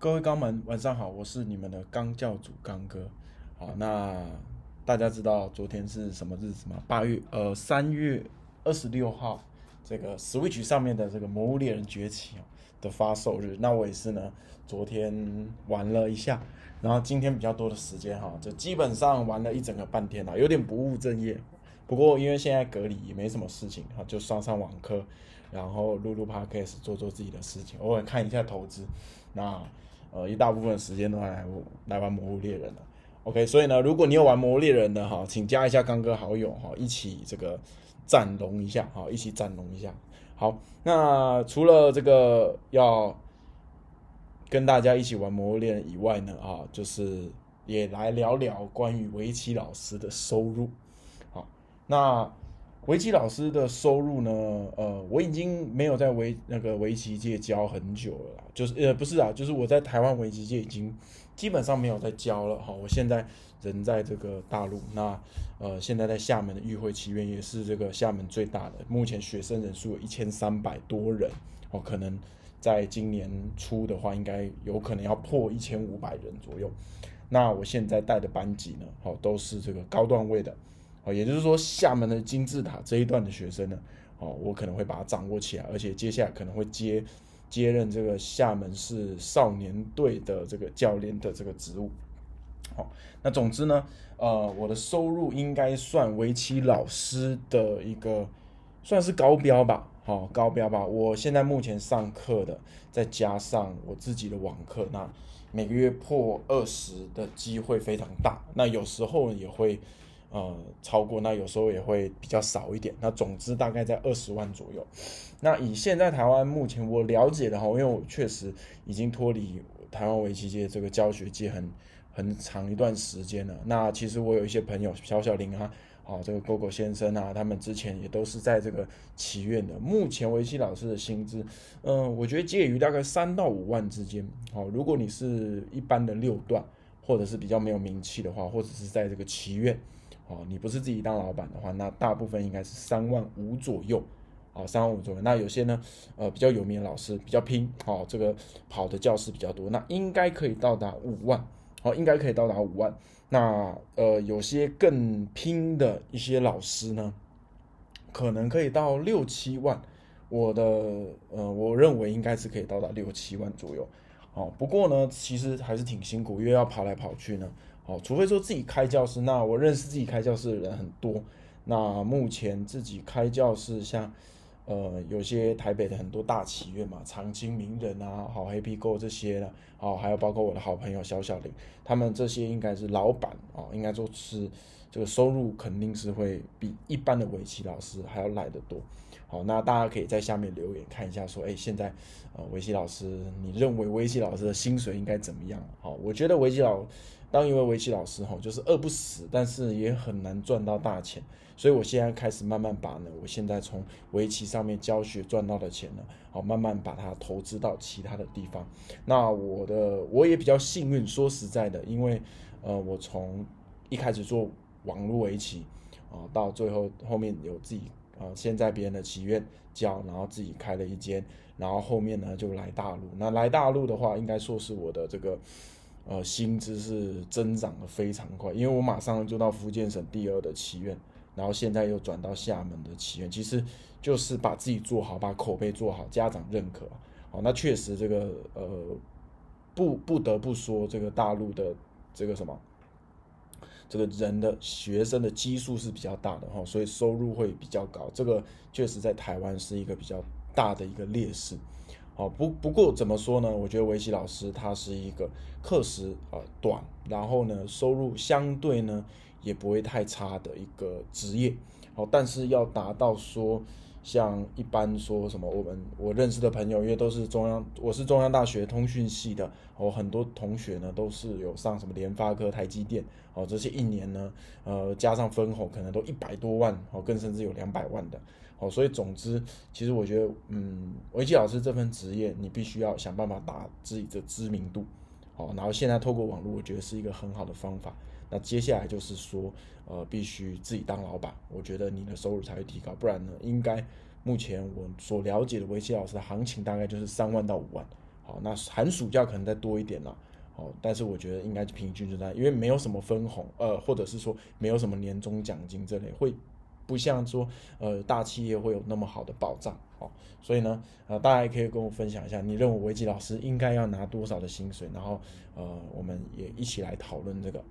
各位钢们，晚上好，我是你们的钢教主钢哥。好，那大家知道昨天是什么日子吗？八月呃三月二十六号，这个 Switch 上面的这个《魔物猎人崛起》的发售日。那我也是呢，昨天玩了一下，然后今天比较多的时间哈，就基本上玩了一整个半天了，有点不务正业。不过因为现在隔离也没什么事情哈，就上上网课，然后录录 Podcast，做做自己的事情，偶尔看一下投资。那呃一大部分时间都来来玩魔物猎人了。OK，所以呢，如果你有玩魔物猎人的哈，请加一下刚哥好友哈，一起这个战龙一下哈，一起战龙一下。好，那除了这个要跟大家一起玩魔物猎人以外呢，啊，就是也来聊聊关于围棋老师的收入。好，那。围棋老师的收入呢？呃，我已经没有在围那个围棋界教很久了，就是呃不是啊，就是我在台湾围棋界已经基本上没有在教了哈。我现在人在这个大陆，那呃现在在厦门的玉会棋院也是这个厦门最大的，目前学生人数有一千三百多人哦，可能在今年初的话，应该有可能要破一千五百人左右。那我现在带的班级呢，哦都是这个高段位的。哦，也就是说，厦门的金字塔这一段的学生呢，哦，我可能会把它掌握起来，而且接下来可能会接接任这个厦门市少年队的这个教练的这个职务。好，那总之呢，呃，我的收入应该算围棋老师的一个算是高标吧，好，高标吧。我现在目前上课的，再加上我自己的网课，那每个月破二十的机会非常大。那有时候也会。呃，超过那有时候也会比较少一点。那总之大概在二十万左右。那以现在台湾目前我了解的哈，因为我确实已经脱离台湾围棋界这个教学界很很长一段时间了。那其实我有一些朋友，小小林啊，哦，这个 GoGo 先生啊，他们之前也都是在这个棋院的。目前围棋老师的薪资，嗯，我觉得介于大概三到五万之间。好，如果你是一般的六段，或者是比较没有名气的话，或者是在这个棋院。哦，你不是自己当老板的话，那大部分应该是三万五左右，哦，三万五左右。那有些呢，呃，比较有名的老师比较拼，哦，这个跑的教室比较多，那应该可以到达五万，哦，应该可以到达五万。那呃，有些更拼的一些老师呢，可能可以到六七万。我的呃，我认为应该是可以到达六七万左右。哦，不过呢，其实还是挺辛苦，因为要跑来跑去呢。哦，除非说自己开教室，那我认识自己开教室的人很多。那目前自己开教室，像呃有些台北的很多大企业嘛，长青名人啊，好黑皮 Go 这些的，哦，还有包括我的好朋友小小林，他们这些应该是老板哦，应该说是这个收入肯定是会比一般的围棋老师还要来得多。好，那大家可以在下面留言看一下，说，哎，现在呃围棋老师，你认为围棋老师的薪水应该怎么样？好，我觉得围棋老当一位围棋老师哈，就是饿不死，但是也很难赚到大钱。所以我现在开始慢慢把呢，我现在从围棋上面教学赚到的钱呢，好慢慢把它投资到其他的地方。那我的我也比较幸运，说实在的，因为呃，我从一开始做网络围棋啊，到最后后面有自己啊，先在别人的棋院教，然后自己开了一间，然后后面呢就来大陆。那来大陆的话，应该说是我的这个。呃，薪资是增长的非常快，因为我马上就到福建省第二的棋院，然后现在又转到厦门的棋院，其实就是把自己做好，把口碑做好，家长认可。好，那确实这个呃，不不得不说，这个大陆的这个什么，这个人的学生的基数是比较大的哈，所以收入会比较高，这个确实在台湾是一个比较大的一个劣势。哦，不不过怎么说呢？我觉得围棋老师他是一个课时啊短，然后呢收入相对呢也不会太差的一个职业。好，但是要达到说像一般说什么我们我认识的朋友，因为都是中央，我是中央大学通讯系的，我很多同学呢都是有上什么联发科、台积电，哦这些一年呢呃加上分红可能都一百多万，哦更甚至有两百万的。哦，所以总之，其实我觉得，嗯，围棋老师这份职业，你必须要想办法打自己的知名度，哦，然后现在透过网络，我觉得是一个很好的方法。那接下来就是说，呃，必须自己当老板，我觉得你的收入才会提高，不然呢，应该目前我所了解的围棋老师的行情大概就是三万到五万，好，那寒暑假可能再多一点啦。好，但是我觉得应该平均就在，因为没有什么分红，呃，或者是说没有什么年终奖金这类，会不像说呃大企业会有那么好的保障。好，所以呢，呃，大家也可以跟我分享一下，你认为维基老师应该要拿多少的薪水？然后呃，我们也一起来讨论这个。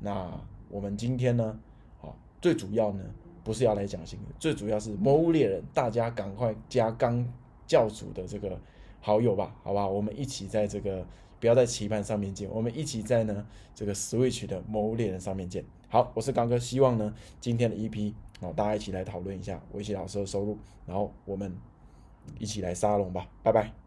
那我们今天呢，好，最主要呢不是要来讲薪水，最主要是魔物猎人，大家赶快加刚教主的这个好友吧，好吧，我们一起在这个。不要在棋盘上面见，我们一起在呢这个 Switch 的魔物猎人上面见。好，我是刚哥，希望呢今天的 EP 哦，大家一起来讨论一下围棋老师的收入，然后我们一起来沙龙吧，拜拜。